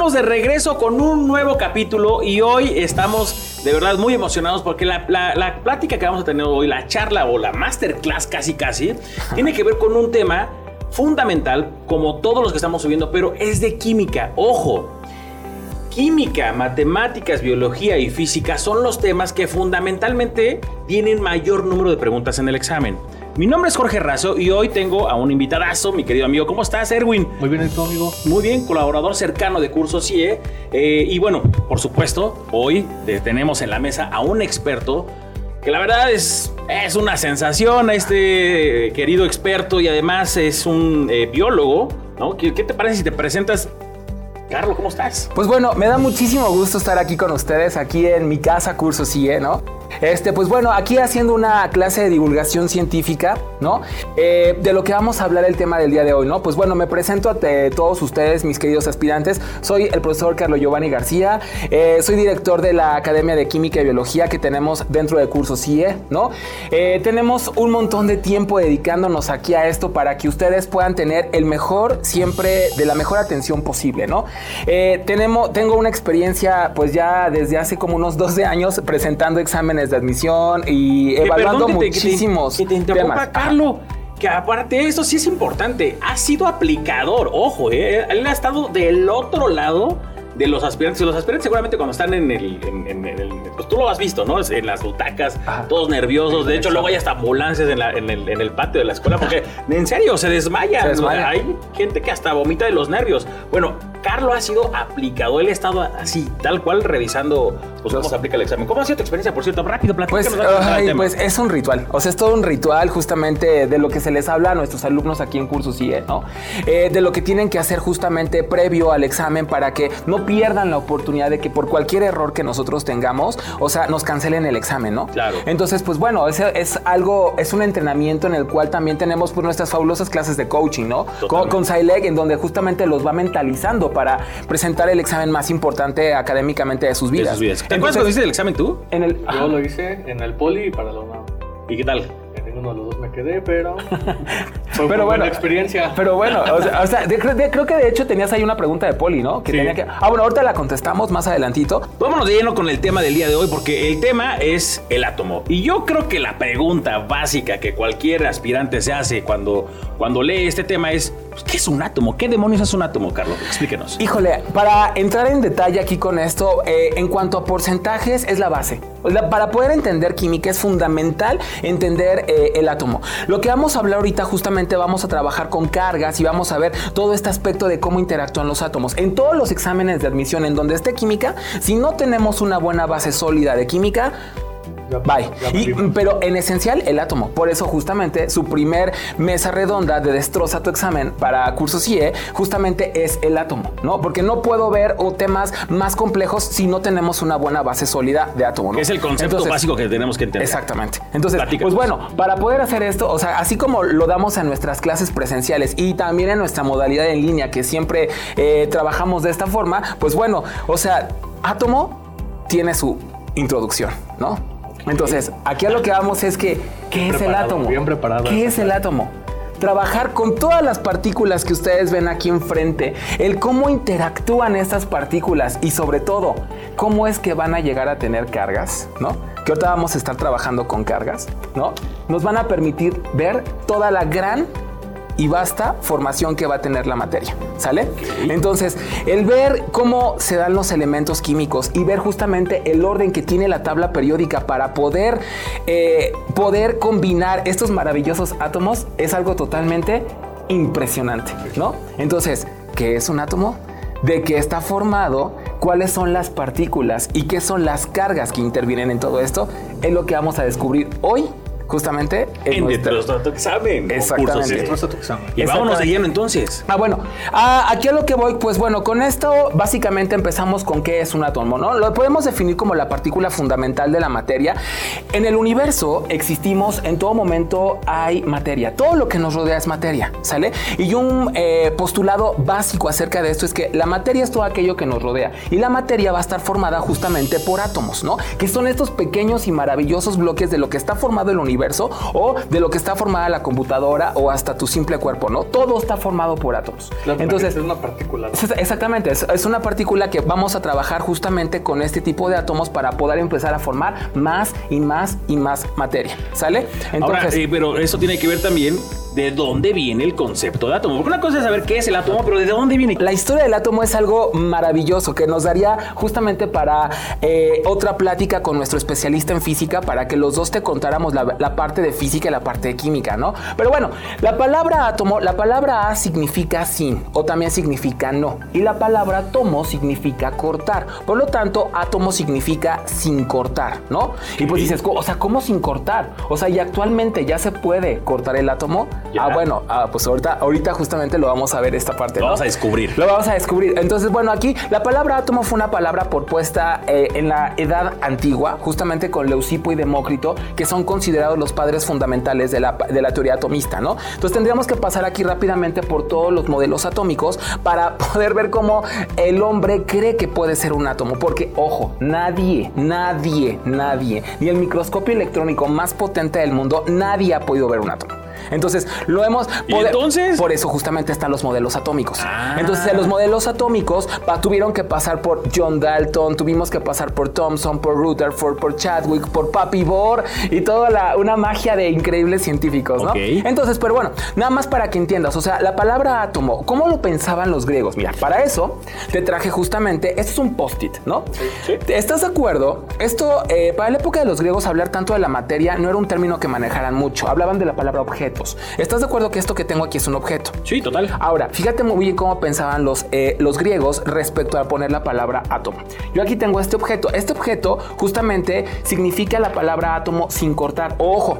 estamos de regreso con un nuevo capítulo y hoy estamos de verdad muy emocionados porque la, la plática que vamos a tener hoy, la charla o la masterclass casi casi, tiene que ver con un tema fundamental como todos los que estamos subiendo, pero es de química. Ojo, química, matemáticas, biología y física son los temas que fundamentalmente tienen mayor número de preguntas en el examen. Mi nombre es Jorge Razo y hoy tengo a un invitadazo, mi querido amigo. ¿Cómo estás, Erwin? Muy bien, ¿y tú, amigo? Muy bien, colaborador cercano de Curso CIE. Eh, y bueno, por supuesto, hoy tenemos en la mesa a un experto que la verdad es, es una sensación, este querido experto y además es un eh, biólogo, ¿no? ¿Qué, ¿Qué te parece si te presentas Carlos, ¿cómo estás? Pues bueno, me da muchísimo gusto estar aquí con ustedes, aquí en mi casa Curso CIE, ¿no? Este, pues bueno, aquí haciendo una clase de divulgación científica, ¿no? Eh, de lo que vamos a hablar el tema del día de hoy, ¿no? Pues bueno, me presento a todos ustedes, mis queridos aspirantes. Soy el profesor Carlos Giovanni García, eh, soy director de la Academia de Química y Biología que tenemos dentro del curso CIE, ¿no? Eh, tenemos un montón de tiempo dedicándonos aquí a esto para que ustedes puedan tener el mejor, siempre de la mejor atención posible, ¿no? tenemos, tengo una experiencia, pues ya desde hace como unos 12 años presentando exámenes de admisión y evaluando muchísimos que te, temas. Carlos, que aparte de eso sí es importante, ha sido aplicador, ojo, eh, él ha estado del otro lado de los aspirantes. Los aspirantes seguramente cuando están en el, pues tú lo has visto, ¿no? En las butacas, todos nerviosos. De hecho, luego hay hasta ambulancias en, el, patio de la escuela porque en serio se desmayan. Se. Hay gente que hasta vomita de los nervios. Bueno, Carlos ha sido aplicado. Él ha estado así, tal cual, revisando pues, cómo se aplica el examen. ¿Cómo ha sido tu experiencia, por cierto? Rápido, platícanos. Pues, pues es un ritual. O sea, es todo un ritual justamente de lo que se les habla a nuestros alumnos aquí en Curso CIE, ¿no? Eh, de lo que tienen que hacer justamente previo al examen para que no pierdan la oportunidad de que por cualquier error que nosotros tengamos, o sea, nos cancelen el examen, ¿no? Claro. Entonces, pues bueno, es, es algo, es un entrenamiento en el cual también tenemos pues, nuestras fabulosas clases de coaching, ¿no? Con, con en donde justamente los va mentalizando para presentar el examen más importante académicamente de sus vidas. De sus vidas. cuándo hiciste el examen tú? En el, Yo lo hice en el poli y para la UNAM. ¿Y qué tal? Uno de los dos me quedé, pero fue pero buena experiencia. Pero bueno, o sea, creo que de hecho tenías ahí una pregunta de Poli, ¿no? Que tenía que. Ah, bueno, ahorita la contestamos más adelantito. Vámonos de lleno con el tema del día de hoy, porque el tema es el átomo. Y yo creo que la pregunta básica que cualquier aspirante se hace cuando, cuando lee este tema es: ¿qué es un átomo? ¿Qué demonios es un átomo, Carlos? Explíquenos. Híjole, para entrar en detalle aquí con esto, eh, en cuanto a porcentajes, es la base. Para poder entender química es fundamental entender eh, el átomo. Lo que vamos a hablar ahorita justamente vamos a trabajar con cargas y vamos a ver todo este aspecto de cómo interactúan los átomos. En todos los exámenes de admisión en donde esté química, si no tenemos una buena base sólida de química, Bye. pero en esencial, el átomo. Por eso, justamente, su primer mesa redonda de destroza tu examen para curso CIE, justamente es el átomo, ¿no? Porque no puedo ver temas más complejos si no tenemos una buena base sólida de átomo, ¿no? es el concepto básico que tenemos que entender. Exactamente. Entonces, pues bueno, para poder hacer esto, o sea, así como lo damos en nuestras clases presenciales y también en nuestra modalidad en línea, que siempre eh, trabajamos de esta forma, pues bueno, o sea, átomo tiene su introducción, ¿no? Entonces, aquí a lo que vamos es que, ¿qué es el átomo? Bien preparado. ¿Qué es el átomo? Trabajar con todas las partículas que ustedes ven aquí enfrente, el cómo interactúan estas partículas y sobre todo, cómo es que van a llegar a tener cargas, ¿no? Que ahorita vamos a estar trabajando con cargas, ¿no? Nos van a permitir ver toda la gran y basta formación que va a tener la materia. ¿Sale? Entonces, el ver cómo se dan los elementos químicos y ver justamente el orden que tiene la tabla periódica para poder, eh, poder combinar estos maravillosos átomos es algo totalmente impresionante, ¿no? Entonces, ¿qué es un átomo? ¿De qué está formado? ¿Cuáles son las partículas? ¿Y qué son las cargas que intervienen en todo esto? Es lo que vamos a descubrir hoy justamente en, nuestro examen. Exactamente. Y vámonos de lleno entonces. Ah, bueno, ah, aquí a lo que voy, pues bueno, con esto básicamente empezamos con qué es un átomo, ¿no? Lo podemos definir como la partícula fundamental de la materia. En el universo existimos, en todo momento hay materia. Todo lo que nos rodea es materia, ¿sale? Y un eh, postulado básico acerca de esto es que la materia es todo aquello que nos rodea. Y la materia va a estar formada justamente por átomos, ¿no? Que son estos pequeños y maravillosos bloques de lo que está formado el universo universo o de lo que está formada la computadora o hasta tu simple cuerpo, ¿no? Todo está formado por átomos. Entonces, es una partícula. Exactamente, es, una partícula que vamos a trabajar justamente con este tipo de átomos para poder empezar a formar más y más y más materia, ¿sale? Entonces, eh, pero eso tiene que ver también de dónde viene el concepto de átomo. Porque una cosa es saber qué es el átomo, pero de dónde viene. La historia del átomo es algo maravilloso que nos daría justamente para eh, otra plática con nuestro especialista en física para que los dos te contáramos la, la, parte de física y la parte de química, ¿no? Pero bueno, la palabra átomo, la palabra A significa sin o también significa no. Y la palabra tomo significa cortar. Por lo tanto, átomo significa sin cortar, ¿no? Y pues dices, o sea, ¿cómo sin cortar? O sea, y actualmente ya se puede cortar el átomo. Ah, bueno, ah, pues ahorita, ahorita justamente lo vamos a ver esta parte. Lo vamos a descubrir. Lo vamos a descubrir. Entonces, bueno, aquí la palabra átomo fue una palabra propuesta eh, en la edad antigua, justamente con Leucipo y Demócrito, que son considerados los padres fundamentales de la, de la teoría atomista, ¿no? Entonces tendríamos que pasar aquí rápidamente por todos los modelos atómicos para poder ver cómo el hombre cree que puede ser un átomo. Porque, ojo, nadie, nadie, nadie, ni el microscopio electrónico más potente del mundo, nadie ha podido ver un átomo. Entonces, lo hemos... entonces? Por eso justamente están los modelos atómicos. Ah. Entonces, los modelos atómicos tuvieron que pasar por John Dalton, tuvimos que pasar por Thomson, por Rutherford, por Chadwick, por Papi Bohr y toda la, una magia de increíbles científicos, ¿no? Entonces, pero bueno, nada más para que entiendas, o sea, la palabra átomo, ¿cómo lo pensaban los griegos? Mira, para eso te traje justamente, esto es un post-it, ¿no? Sí. ¿Estás de acuerdo? Esto, eh, para la época de los griegos, hablar tanto de la materia no era un término que manejaran mucho, hablaban de la palabra objeto. ¿Estás de acuerdo que esto que tengo aquí es un objeto? Sí, total. Ahora, fíjate muy bien cómo pensaban los, eh, los griegos respecto a poner la palabra átomo. Yo aquí tengo este objeto. Este objeto justamente significa la palabra átomo sin cortar. Ojo,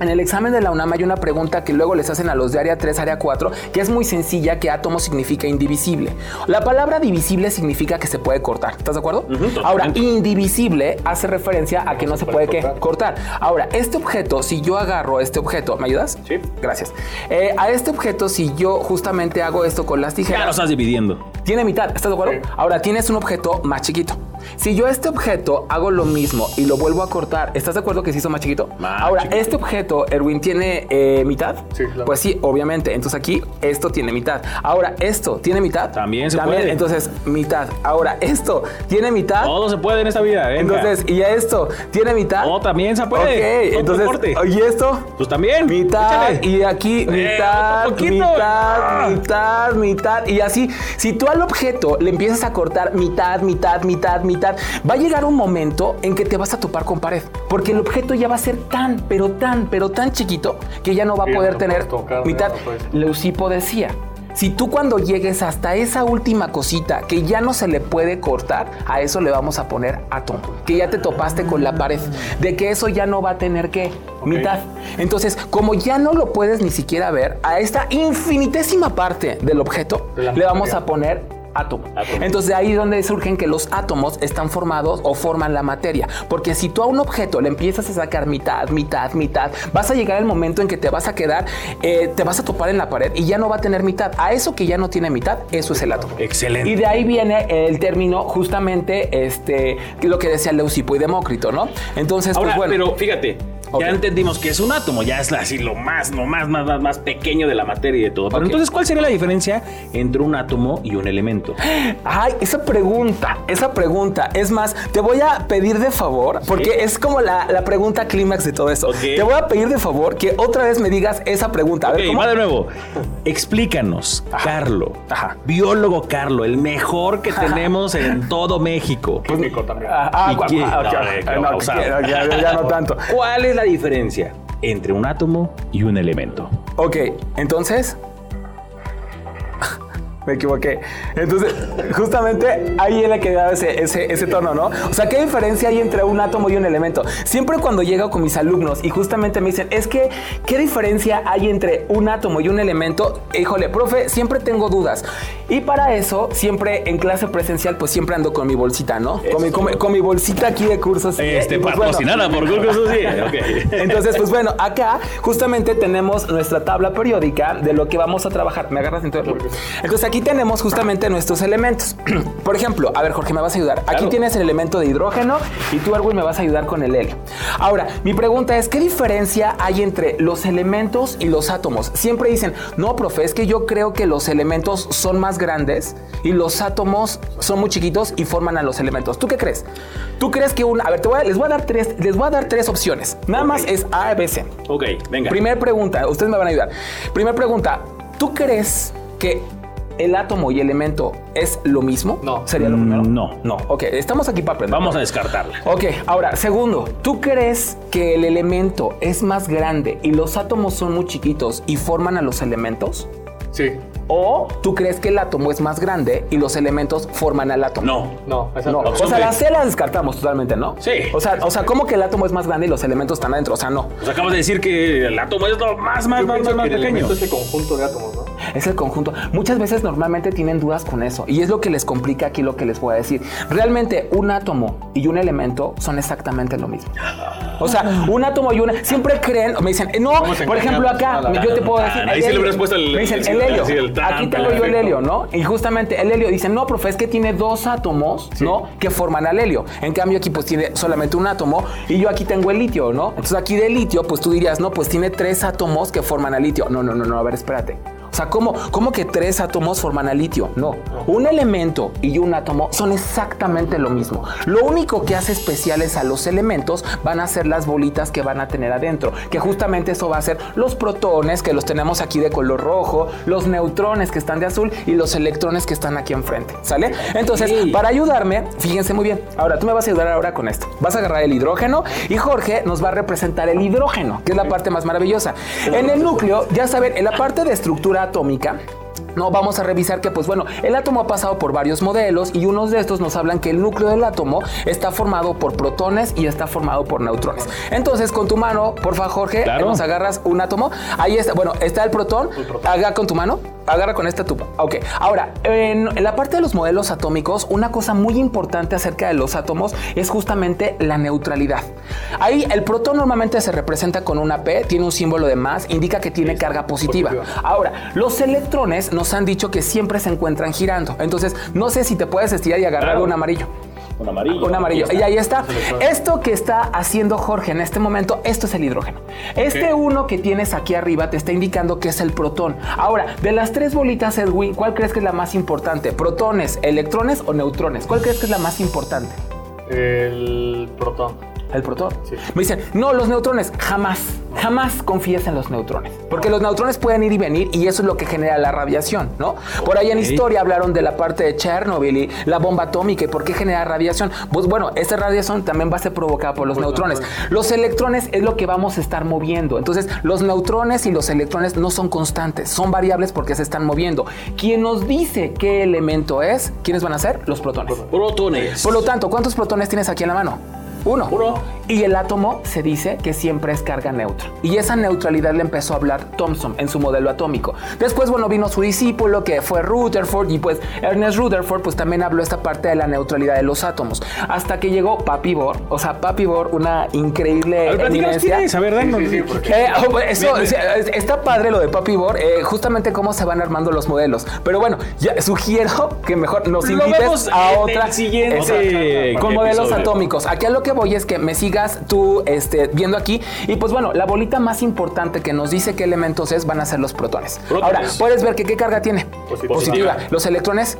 en el examen de la UNAM hay una pregunta que luego les hacen a los de área 3, área 4, que es muy sencilla, que átomo significa indivisible. La palabra divisible significa que se puede cortar. ¿Estás de acuerdo? Ahora, indivisible hace referencia a que no se, puede, cortar. Ahora, este objeto, si yo agarro este objeto, ¿me ayudas? Sí. Gracias. Eh, a este objeto, si yo justamente hago esto con las tijeras... Ya lo estás dividiendo. Tiene mitad, ¿estás de acuerdo? Ahora, tienes un objeto más chiquito. Si yo a este objeto hago lo mismo y lo vuelvo a cortar, ¿estás de acuerdo que se hizo más chiquito? Ahora, este objeto, Erwin, ¿tiene eh, mitad? Sí, claro. Pues sí, obviamente. Entonces aquí esto tiene mitad. Ahora, ¿esto tiene mitad? También se También, puede. Entonces, mitad. Ahora, ¿esto tiene mitad? Todo se puede en esta vida. Entonces, ¿y esto tiene mitad? No, también se puede. Ok, entonces, ¿y esto? Pues también. Mitad. Y aquí, eh, mitad, mitad, mitad, mitad. Y así, si tú al objeto le empiezas a cortar mitad, mitad, mitad, mitad, va a llegar un momento en que te vas a topar con pared, porque el objeto ya va a ser tan, pero tan, pero tan chiquito que ya no va a poder tener mitad. Leucipo decía, si tú cuando llegues hasta esa última cosita que ya no se le puede cortar, a eso le vamos a poner átomo, que ya te topaste con la pared, de que eso ya no va a tener que mitad. Entonces, como ya no lo puedes ni siquiera ver, a esta infinitésima parte del objeto le vamos a poner átomo. Entonces ahí es donde surgen que los átomos están formados o forman la materia. Porque si tú a un objeto le empiezas a sacar mitad, mitad, mitad, vas a llegar el momento en que te vas a quedar, eh, te vas a topar en la pared y ya no va a tener mitad. A eso que ya no tiene mitad, eso es el átomo. Excelente. Y de ahí viene el término justamente este, lo que decía Leucipo y Demócrito, ¿no? Entonces, pues bueno. Pero fíjate, ya entendimos que es un átomo, ya es así lo más, lo más, más, más, pequeño de la materia y de todo. Pero entonces, ¿cuál sería la diferencia entre un átomo y un elemento? Ay, esa pregunta, esa pregunta. Es más, te voy a pedir de favor, porque es como la, pregunta clímax de todo esto. Te voy a pedir de favor que otra vez me digas esa pregunta. A ver, ¿cómo? de nuevo. Explícanos, Carlo, biólogo Carlo, el mejor que tenemos en todo México. Químico también. Ah, ya no tanto. ¿Cuál es la diferencia entre un átomo y un elemento? Ok, entonces me equivoqué. Entonces, justamente ahí le quedaba ese, ese, ese tono, ¿no? O sea, ¿qué diferencia hay entre un átomo y un elemento? Siempre cuando llego con mis alumnos y justamente me dicen, es que, ¿qué diferencia hay entre un átomo y un elemento? Híjole, profe, siempre tengo dudas. Y para eso, siempre en clase presencial, pues siempre ando con mi bolsita, ¿no? Con mi, con, mi, bolsita aquí de cursos. Este, pues, patrocinada por cursos, sí. Entonces, pues bueno, acá justamente tenemos nuestra tabla periódica de lo que vamos a trabajar. ¿Me agarras entonces? Entonces aquí aquí tenemos justamente nuestros elementos. Por ejemplo, a ver, Jorge, me vas a ayudar. Aquí tienes el elemento de hidrógeno y tú, Erwin, me vas a ayudar con el helio. Ahora, mi pregunta es, ¿qué diferencia hay entre los elementos y los átomos? Siempre dicen, no, profe, es que yo creo que los elementos son más grandes y los átomos son muy chiquitos y forman a los elementos. ¿Tú qué crees? ¿Tú crees que un... A ver, les, voy a dar tres, les voy a dar tres opciones. Nada más es A, B, C. Ok, venga. Primer pregunta, ustedes me van a ayudar. Primer pregunta, ¿tú crees que el átomo y elemento es lo mismo? No. ¿Sería lo primero? No. No, ok, estamos aquí para aprender. Vamos a descartarla. Ok, ahora, segundo, ¿tú crees que el elemento es más grande y los átomos son muy chiquitos y forman a los elementos? Sí. ¿O tú crees que el átomo es más grande y los elementos forman al átomo? No. No, esa No, o sea, la C la descartamos totalmente, ¿no? Sí. O sea, o sea, ¿cómo que el átomo es más grande y los elementos están adentro? O sea, no. Pues acabas de decir que el átomo es lo más, más, Yo más, más, más que el pequeño. elemento es el conjunto de átomos, ¿no? Es el conjunto. Muchas veces normalmente tienen dudas con eso y es lo que les complica aquí lo que les voy a decir. Realmente un átomo y un elemento son exactamente lo mismo. O sea, un átomo y una siempre creen, me dicen, no, por ejemplo acá, yo te puedo decir, Ah, ahí sí le hubieras puesto el- me dicen el- el helio. Aquí tengo yo el helio, ¿no? Y justamente el helio dicen, no, profe, es que tiene dos átomos, ¿no? Que forman al helio. En cambio aquí pues tiene solamente un átomo y yo aquí tengo el litio, ¿no? Entonces aquí de litio, pues tú dirías, no, pues tiene tres átomos que forman al litio. No, no, no, no, a ver, espérate. O sea, ¿cómo, ¿cómo que tres átomos forman al litio? No. Un elemento y un átomo son exactamente lo mismo. Lo único que hace especiales a los elementos van a ser las bolitas que van a tener adentro, que justamente eso va a ser los protones, que los tenemos aquí de color rojo, los neutrones que están de azul y los electrones que están aquí enfrente. ¿Sale? Entonces, para ayudarme, fíjense muy bien. Ahora, tú me vas a ayudar ahora con esto. Vas a agarrar el hidrógeno y Jorge nos va a representar el hidrógeno, que es la parte más maravillosa. En el núcleo, ya saben, en la parte de estructura atómica, no, vamos a revisar que, pues bueno, el átomo ha pasado por varios modelos y unos de estos nos hablan que el núcleo del átomo está formado por protones y está formado por neutrones. Entonces, con tu mano, por favor, Jorge, Claro. nos agarras un átomo. Ahí está, bueno, está el protón. Haga con tu mano. Agarra con esta tupa. Ok. Ahora, en, en la parte de los modelos atómicos, una cosa muy importante acerca de los átomos es justamente la neutralidad. Ahí el protón normalmente se representa con una P, tiene un símbolo de más, indica que tiene carga positiva. Ahora, los electrones nos han dicho que siempre se encuentran girando. Entonces, no sé si te puedes estirar y agarrar Claro. un amarillo. Un amarillo. Un amarillo. Y ahí está. Esto que está haciendo Jorge en este momento, esto es el hidrógeno. Este uno que tienes aquí arriba te está indicando que es el protón. Ahora, de las tres bolitas, Edwin, ¿cuál crees que es la más importante? ¿Protones, electrones o neutrones? ¿Cuál crees que es la más importante? El protón. El protón. Sí. Me dicen, no, los neutrones, jamás, jamás confíes en los neutrones. Porque los neutrones pueden ir y venir y eso es lo que genera la radiación, ¿no? Por ahí en historia hablaron de la parte de Chernobyl y la bomba atómica y por qué genera radiación. Pues bueno, esta radiación también va a ser provocada por los neutrones. Los electrones es lo que vamos a estar moviendo. Entonces, los neutrones y los electrones no son constantes, son variables porque se están moviendo. Quien nos dice qué elemento es, ¿quiénes van a ser? Los protones. Protones. Por lo tanto, ¿cuántos protones tienes aquí en la mano? Uno. Uno. Y el átomo se dice que siempre es carga neutra. Y esa neutralidad le empezó a hablar Thomson en su modelo atómico. Después, bueno, vino su discípulo que fue Rutherford y pues Ernest Rutherford pues también habló esta parte de la neutralidad de los átomos. Hasta que llegó Papi Bohr, o sea, Papi Bohr, una increíble A ver, quién es. A ver. Sí, sí, porque- Eh, oh, eso, está padre lo de Papi Bohr, eh, justamente cómo se van armando los modelos. Pero bueno, ya sugiero que mejor nos Lo invites vemos a en otra el siguiente Exacto. con modelos episodio. atómicos. Aquí a lo que voy es que me sigas tú este, viendo aquí. Y pues bueno, la bolita más importante que nos dice qué elementos es van a ser los protones. Protones. Ahora, puedes ver que qué carga tiene. Positiva. Los electrones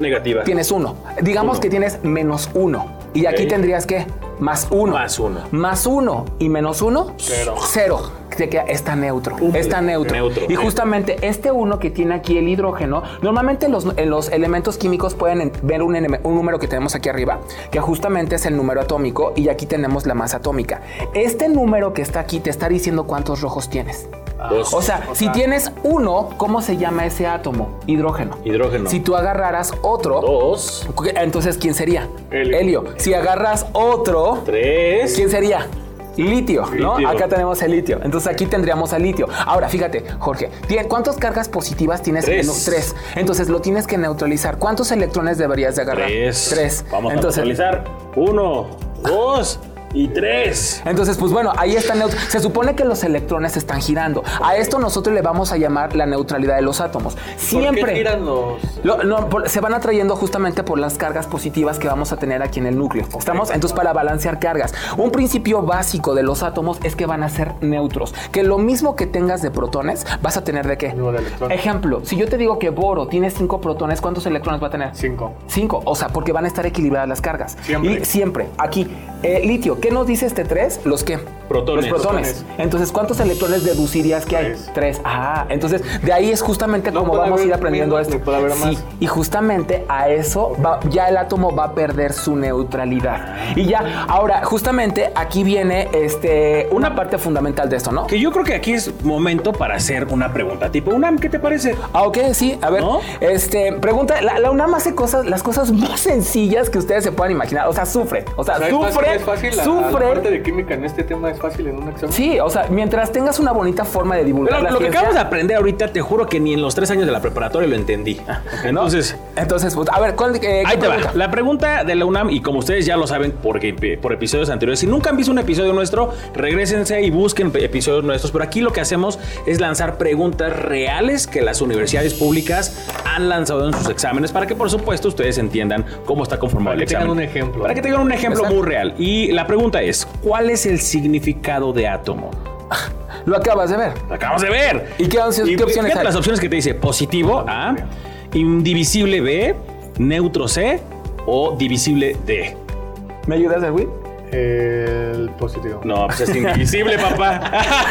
Negativa. tienes uno. Digamos Uno. que tienes menos uno. Y aquí tendrías que más uno. Más uno. Más uno y menos uno. Cero. Cero. Queda, está neutro. Está neutro. neutro, Y justamente este uno que tiene aquí el hidrógeno, normalmente los, en los elementos químicos pueden en- ver un, un número que tenemos aquí arriba, que justamente es el número atómico y aquí tenemos la masa atómica. Este número que está aquí te está diciendo cuántos rojos tienes. Dos. O sea, si tienes uno, ¿cómo se llama ese átomo? Hidrógeno. Hidrógeno. Si tú agarraras otro, Dos. entonces ¿quién sería? Helio. Si agarras otro, Tres. ¿quién sería? Litio, ¿no? Litio. Acá tenemos el litio. Entonces aquí tendríamos al litio. Ahora, fíjate, Jorge, ¿tiene- ¿cuántas cargas positivas tienes? Tres. No, tres. Entonces lo tienes que neutralizar. ¿Cuántos electrones deberías de agarrar? Tres. Tres. Vamos Entonces, a neutralizar. Uno, dos, Y tres. Entonces, pues bueno, ahí está neutro. Se supone que los electrones están girando. A esto nosotros le vamos a llamar la neutralidad de los átomos. Siempre. ¿Por qué giran los...? Lo- no, por- se van atrayendo justamente por las cargas positivas que vamos a tener aquí en el núcleo. ¿Estamos? Entonces, para balancear cargas. Un principio básico de los átomos es que van a ser neutros. Que lo mismo que tengas de protones, vas a tener de qué? Mismo de electrones. Ejemplo, si yo te digo que boro tiene cinco protones, ¿cuántos electrones va a tener? Cinco. Cinco, o sea, porque van a estar equilibradas las cargas. Siempre. Y siempre, aquí, eh, litio, ¿qué nos dice este 3? ¿Los qué? Protones. Los protones. Protones. Entonces, ¿cuántos electrones deducirías que hay? Tres. Ah, entonces, de ahí es justamente No como vamos a ir aprendiendo menos, esto. ni puede haber Sí, más. y justamente a eso va- ya el átomo va a perder su neutralidad. Y ya, ahora, justamente aquí viene este, una parte fundamental de esto, ¿no? Que yo creo que aquí es momento para hacer una pregunta tipo UNAM, ¿qué te parece? Ah, ok, sí, a ver. ¿No? Este, pregunta, la, la UNAM hace cosas, las cosas más sencillas que ustedes se puedan imaginar. O sea, sufre. O sea, sufre. Es fácil. La, sufre. la parte de química en este tema es fácil en un examen. Sí, o sea, mientras tengas una bonita forma de divulgar Pero la lo que acabamos de aprender ahorita, te juro que ni en los tres años de la preparatoria lo entendí. ¿no? Entonces, entonces, pues, a ver, ¿cuál, eh, ahí te va. La pregunta de la UNAM, y como ustedes ya lo saben porque, por episodios anteriores, si nunca han visto un episodio nuestro, regresense y busquen episodios nuestros. Pero aquí lo que hacemos es lanzar preguntas reales que las universidades públicas han lanzado en sus exámenes para que, por supuesto, ustedes entiendan cómo está conformado Para el que tengan examen. un ejemplo. Para que tengan un ejemplo Exacto. muy real. Y la pregunta es, ¿cuál es el significado de átomo? Lo acabas de ver. Lo acabamos de ver. ¿Y qué, opciones- Y qué opciones fíjate hay? las opciones que te dice positivo A, indivisible B, neutro C o divisible D. ¿Me ayudas, Erwin? El positivo. No, pues es indivisible, papá.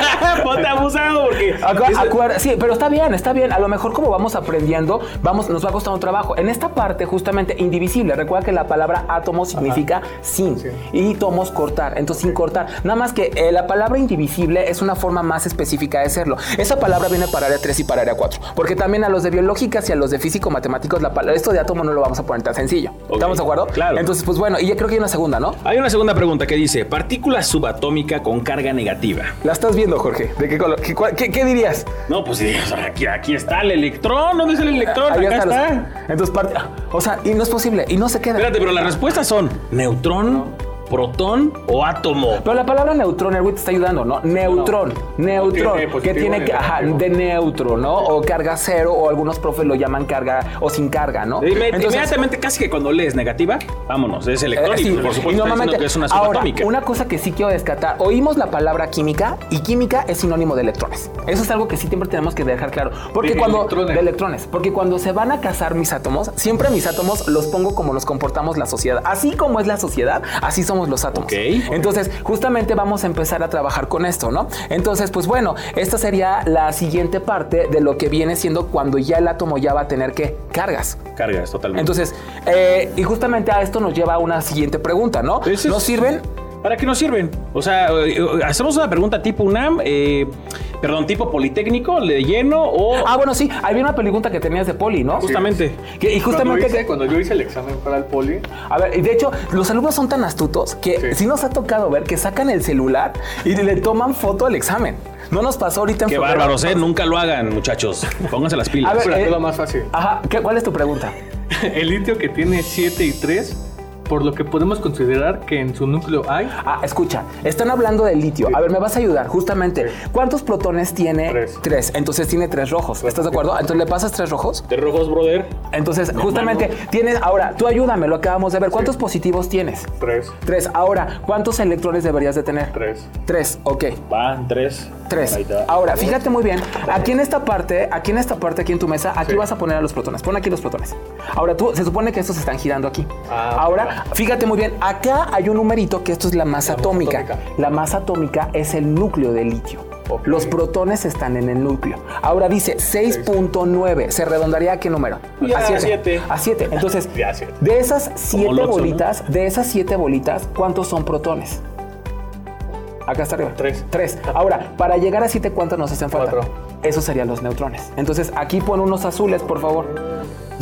Ponte abusado porque. Acu- sí, pero está bien, está bien. A lo mejor como vamos aprendiendo, vamos, nos va a costar un trabajo. En esta parte, justamente, indivisible. Recuerda que la palabra átomo significa sin. Sí. Y tomos cortar. Entonces, sin cortar. Nada más que eh, la palabra indivisible es una forma más específica de serlo. Esa palabra viene para área 3 y para área 4. Porque también a los de biológicas y a los de físico-matemáticos, la esto de átomo no lo vamos a poner tan sencillo. ¿Estamos de acuerdo? claro. Entonces, pues bueno, y ya creo que hay una segunda, ¿no? Hay una segunda pregunta que dice: partícula subatómica con carga negativa. La estás viendo, Jorge. ¿De qué color? ¿Qué, cuál- qué- qué dirías? No, pues sí, o sea, aquí, aquí está el electrón. ¿Dónde está el electrón? Ahí Acá está está. Entonces, o sea, y no es posible, y no se queda. Espérate, pero las respuestas son neutrón, protón o átomo. Pero la palabra neutrón, Erwin, te está ayudando, ¿no? Neutrón, neutrón, que tiene que, ajá, de neutro, ¿no? O carga cero, o algunos profes lo llaman carga o sin carga, ¿no? Entonces, Inmediatamente, casi que cuando lees negativa, vámonos, es electrón eh, sí, y por supuesto está diciendo que es una ahora, subatómica. una cosa que sí quiero descartar, oímos la palabra química y química es sinónimo de electrones. Eso es algo que sí siempre tenemos que dejar claro. Porque De cuando electrones. de electrones, porque cuando se van a casar mis átomos, siempre mis átomos los pongo como nos comportamos la sociedad. Así como es la sociedad, así somos los átomos. Entonces, justamente vamos a empezar a trabajar con esto, ¿no? Entonces, pues bueno, esta sería la siguiente parte de lo que viene siendo cuando ya el átomo ya va a tener que cargas. Cargas totalmente. Entonces, eh, y justamente a esto nos lleva a una siguiente pregunta, ¿no? ¿Nos sirven? ¿Para qué nos sirven? O sea, eh, hacemos una pregunta tipo UNAM, eh, perdón, tipo Politécnico, de lleno o Ah, bueno, sí, había una pregunta que tenías de poli, ¿no? justamente. Que- y Cuando, justamente, hice- cuando yo hice el examen para el poli, a ver, y de hecho, los alumnos son tan astutos que Sí. sí nos ha tocado ver que sacan el celular y le toman foto al examen. No nos pasó ahorita en Qué febrero. bárbaros, ¿eh? Nunca lo hagan, muchachos. Pónganse las pilas. A ver, pero eh, es lo más fácil. Ajá, ¿qué- ¿cuál es tu pregunta? El litio que tiene 7 y 3, por lo que podemos considerar que en su núcleo hay Ah, escucha, están hablando del litio. A ver, me vas a ayudar, justamente. ¿Cuántos protones tiene? Tres. Tres. Entonces tiene tres rojos. ¿Estás de acuerdo? Entonces le pasas tres rojos. De rojos, brother. Entonces, justamente tienes. Ahora, tú ayúdame, lo acabamos de ver. ¿Cuántos positivos tienes? 3, Tres. Ahora, ¿cuántos electrones deberías de tener? 3. Tres, ok. Van, tres. Tres. Ahora, fíjate muy bien. Aquí en esta parte, aquí en esta parte, aquí en tu mesa, aquí vas a poner a los protones. Pon aquí los protones. Ahora tú, se supone que estos están girando aquí. Ah, Ahora, fíjate muy bien. Acá hay un numerito que esto es la masa La masa atómica. La masa atómica es el núcleo del litio. Los protones están en el núcleo. Ahora dice 6.9. ¿Se redondaría a qué número? Ya, a 7. siete. A 7. Entonces, Ya, siete. de esas 7 Loxo, ¿no? bolitas, de esas 7 bolitas, ¿cuántos son protones? Acá está arriba. Tres. Tres. Ahora, para llegar a siete, ¿cuántos nos hacen falta? Cuatro. Esos serían los neutrones. Entonces, aquí pon unos azules, por favor.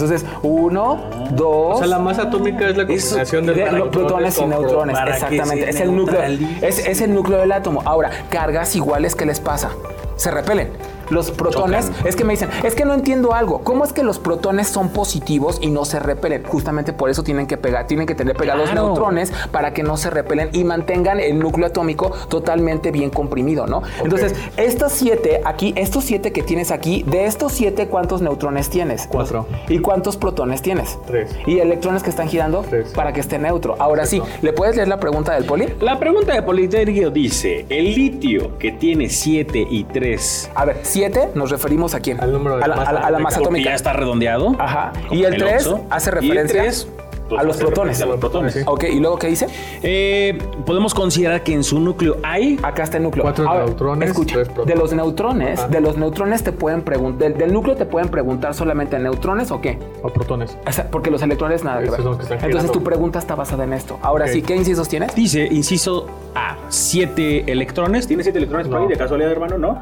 Entonces, uno, dos. O sea, la masa atómica es la combinación de, de los protones y neutrones, exactamente. Es el núcleo. Es, es el núcleo del átomo. Ahora, cargas iguales, ¿qué les pasa? Se repelen. Los protones, Chocan. es que me dicen, es que no entiendo algo. ¿Cómo es que los protones son positivos y no se repelen? Justamente por eso tienen que pegar, tienen que tener pegados Claro. neutrones para que no se repelen y mantengan el núcleo atómico totalmente bien comprimido, ¿no? Entonces, estos siete aquí, estos siete que tienes aquí, de estos siete, ¿cuántos neutrones tienes? Cuatro. ¿Y cuántos protones tienes? Tres. ¿Y electrones que están girando? Tres. Para que esté neutro. Ahora sí, ¿le puedes leer la pregunta del poli? La pregunta de Politerio dice: el litio que tiene 7 y 3. A ver, siete nos referimos a quién? Al número de a la, masa a la- a la atómica. masa Porque atómica. ya está redondeado. Ajá. Y el en 3 Oxxo. hace Y el referencia tres, pues, a los protones. A los protones. Sí. Ok, ¿y luego qué dice? Eh, podemos considerar que en su núcleo hay. Acá está el núcleo. Cuatro Ahora, neutrones, Escucha, tres protones. de los neutrones, Ajá. de los neutrones te pueden preguntar, del, del núcleo te pueden preguntar solamente neutrones o qué? O protones. O sea, porque los electrones nada que Esos ver. son los que están Entonces girando. tu pregunta está basada en esto. Ahora sí, ¿qué incisos tienes? Dice, inciso A, 7 electrones. ¿Tienes 7 electrones por ahí de casualidad, hermano? ¿No?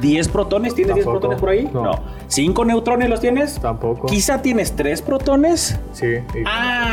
¿10 protones? ¿Tienes 10 Tampoco. protones por ahí? No. ¿5 neutrones los tienes? Tampoco. Quizá tienes 3 protones. Sí. y- Ah,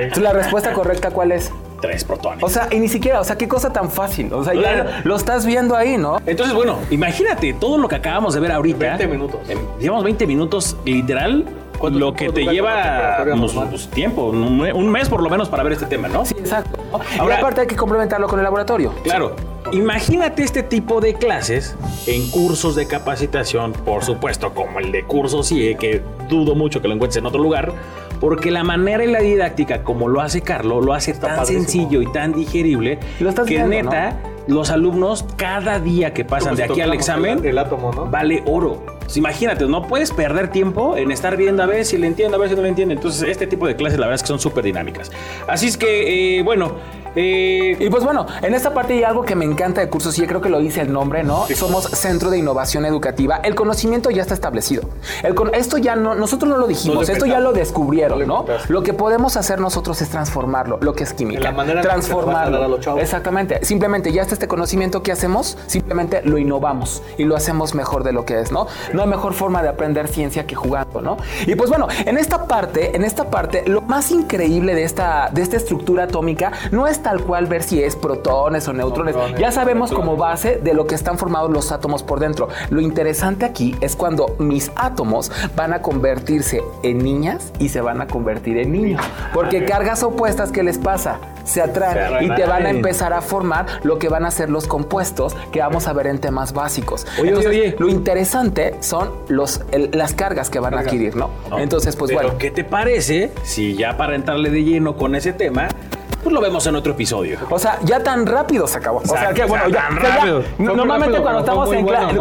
Entonces, la respuesta correcta, ¿cuál es? 3 protones. O sea, y ni siquiera, o sea, qué cosa tan fácil. O sea, ya lo estás viendo ahí, ¿no? Entonces, bueno, imagínate todo lo que acabamos de ver ahorita. 20 minutos. Eh, Llevamos 20 minutos, literal. ¿Cuánto Lo que te lleva temperatura pues, pues, tiempo, un, me- un mes por lo menos para ver este tema, ¿no? Sí, exacto. ¿no? y Ahora- aparte hay que complementarlo con el laboratorio. Claro. Imagínate este tipo de clases en cursos de capacitación, por supuesto, como el de curso CIE, que dudo mucho que lo encuentres en otro lugar, porque la manera y la didáctica como lo hace Carlo, lo hace tan padrísimo. sencillo y tan digerible Lo estás que viendo, neta, los alumnos cada día que pasan de aquí al examen El, el átomo, ¿no? vale oro. Pues imagínate, no puedes perder tiempo en estar viendo a ver si le entiendo, a ver si no le entiende. Entonces, este tipo de clases, la verdad es que son súper dinámicas. Así es que, eh, bueno, eh, Y pues bueno, en esta parte hay algo que me encanta de cursos y creo que lo dice el nombre, ¿no? Somos Centro de Innovación Educativa. El conocimiento ya está establecido. El con- esto ya no, nosotros no lo dijimos, No esto ya lo descubrieron, No lo que podemos hacer nosotros es transformarlo, lo que es química. En la manera en la que se lo vas a transformarlo. los chavos. Exactamente. Simplemente ya está este conocimiento que hacemos, simplemente lo innovamos y lo hacemos mejor de lo que es, ¿no? No hay mejor forma de aprender ciencia que jugando, ¿no? Y pues bueno, en esta parte, en esta parte, lo más increíble de esta, de esta estructura atómica no es tal cual ver si es protones o neutrones. Neutrones, ya sabemos como base de lo que están formados los átomos por dentro. Lo interesante aquí es cuando mis átomos van a convertirse en niñas y se van a convertir en niños. Porque cargas opuestas, ¿qué les pasa? Se atraen y te van a empezar a formar lo que van a ser los compuestos que vamos a ver en temas básicos. Oye, Entonces, oye, oye. lo interesante son los, el- las cargas que van a adquirir, ¿no? ¿no? Entonces, pues Pero, bueno. ¿qué te parece si ya para entrarle de lleno con ese tema, pues lo vemos en otro episodio? O sea, ya tan rápido se acabó. O sea, que bueno, o sea, ya, tan ya- rápido. Normalmente rápido, cuando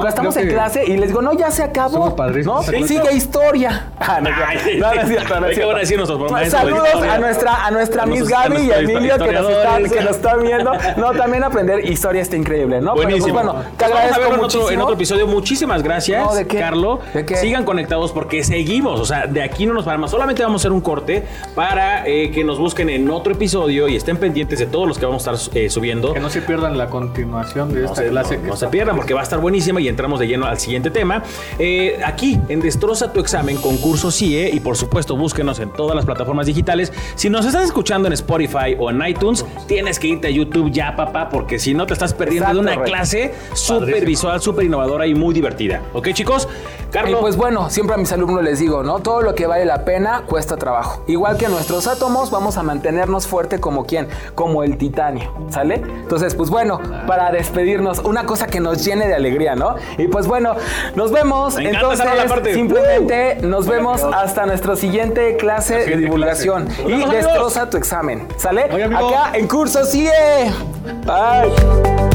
estamos, en, clase y les digo, no, ya se acabó. ¿no? Sí. Sigue historia. Ah, no, Ay, no, no es cierto, no es ¿qué cierto. van a decir nuestros maestros de Saludos a nuestra, a nuestra A Miss Gaby y a nuestros Emilio que nos, están, historiadores. que nos están viendo. No, también aprender historia está increíble, ¿no? Pero, pues, Buenísimo. bueno, te Pues vamos a agradezco verlo en muchísimo. otro, en otro episodio. Muchísimas gracias, No, ¿de qué? Carlo. ¿De qué? Sigan conectados porque seguimos. O sea, de aquí no nos paramos. Solamente vamos a hacer un corte para eh, que nos busquen en otro episodio y estén pendientes de todos los que vamos a estar eh, subiendo. Que no se pierdan la continuación de No esta se, clase. no- que no se pierdan porque va a estar buenísima y entramos de lleno al siguiente tema. Eh, aquí en Destroza tu examen, concurso CIE y por supuesto búsquenos en todas las plataformas digitales. Si nos estás escuchando en Spotify o en iTunes, tienes que irte a YouTube ya, papá, porque si no te estás perdiendo Exacto, de una Rey. clase súper visual, súper innovadora y muy divertida. ¿Ok, chicos? Y Carlos. pues bueno, siempre a mis alumnos les digo, ¿no? Todo lo que vale la pena cuesta trabajo. Igual que nuestros átomos, vamos a mantenernos fuerte como quién, como el titanio, ¿sale? Entonces, pues bueno, para despedirnos, una cosa que nos llene de alegría, ¿no? Y pues bueno, nos vemos. Me Entonces, parte. simplemente nos Buena vemos hasta nuestra siguiente clase de divulgación. clase. Y Nos amigos. destroza tu examen, ¿sale? Acá en curso sigue. Bye.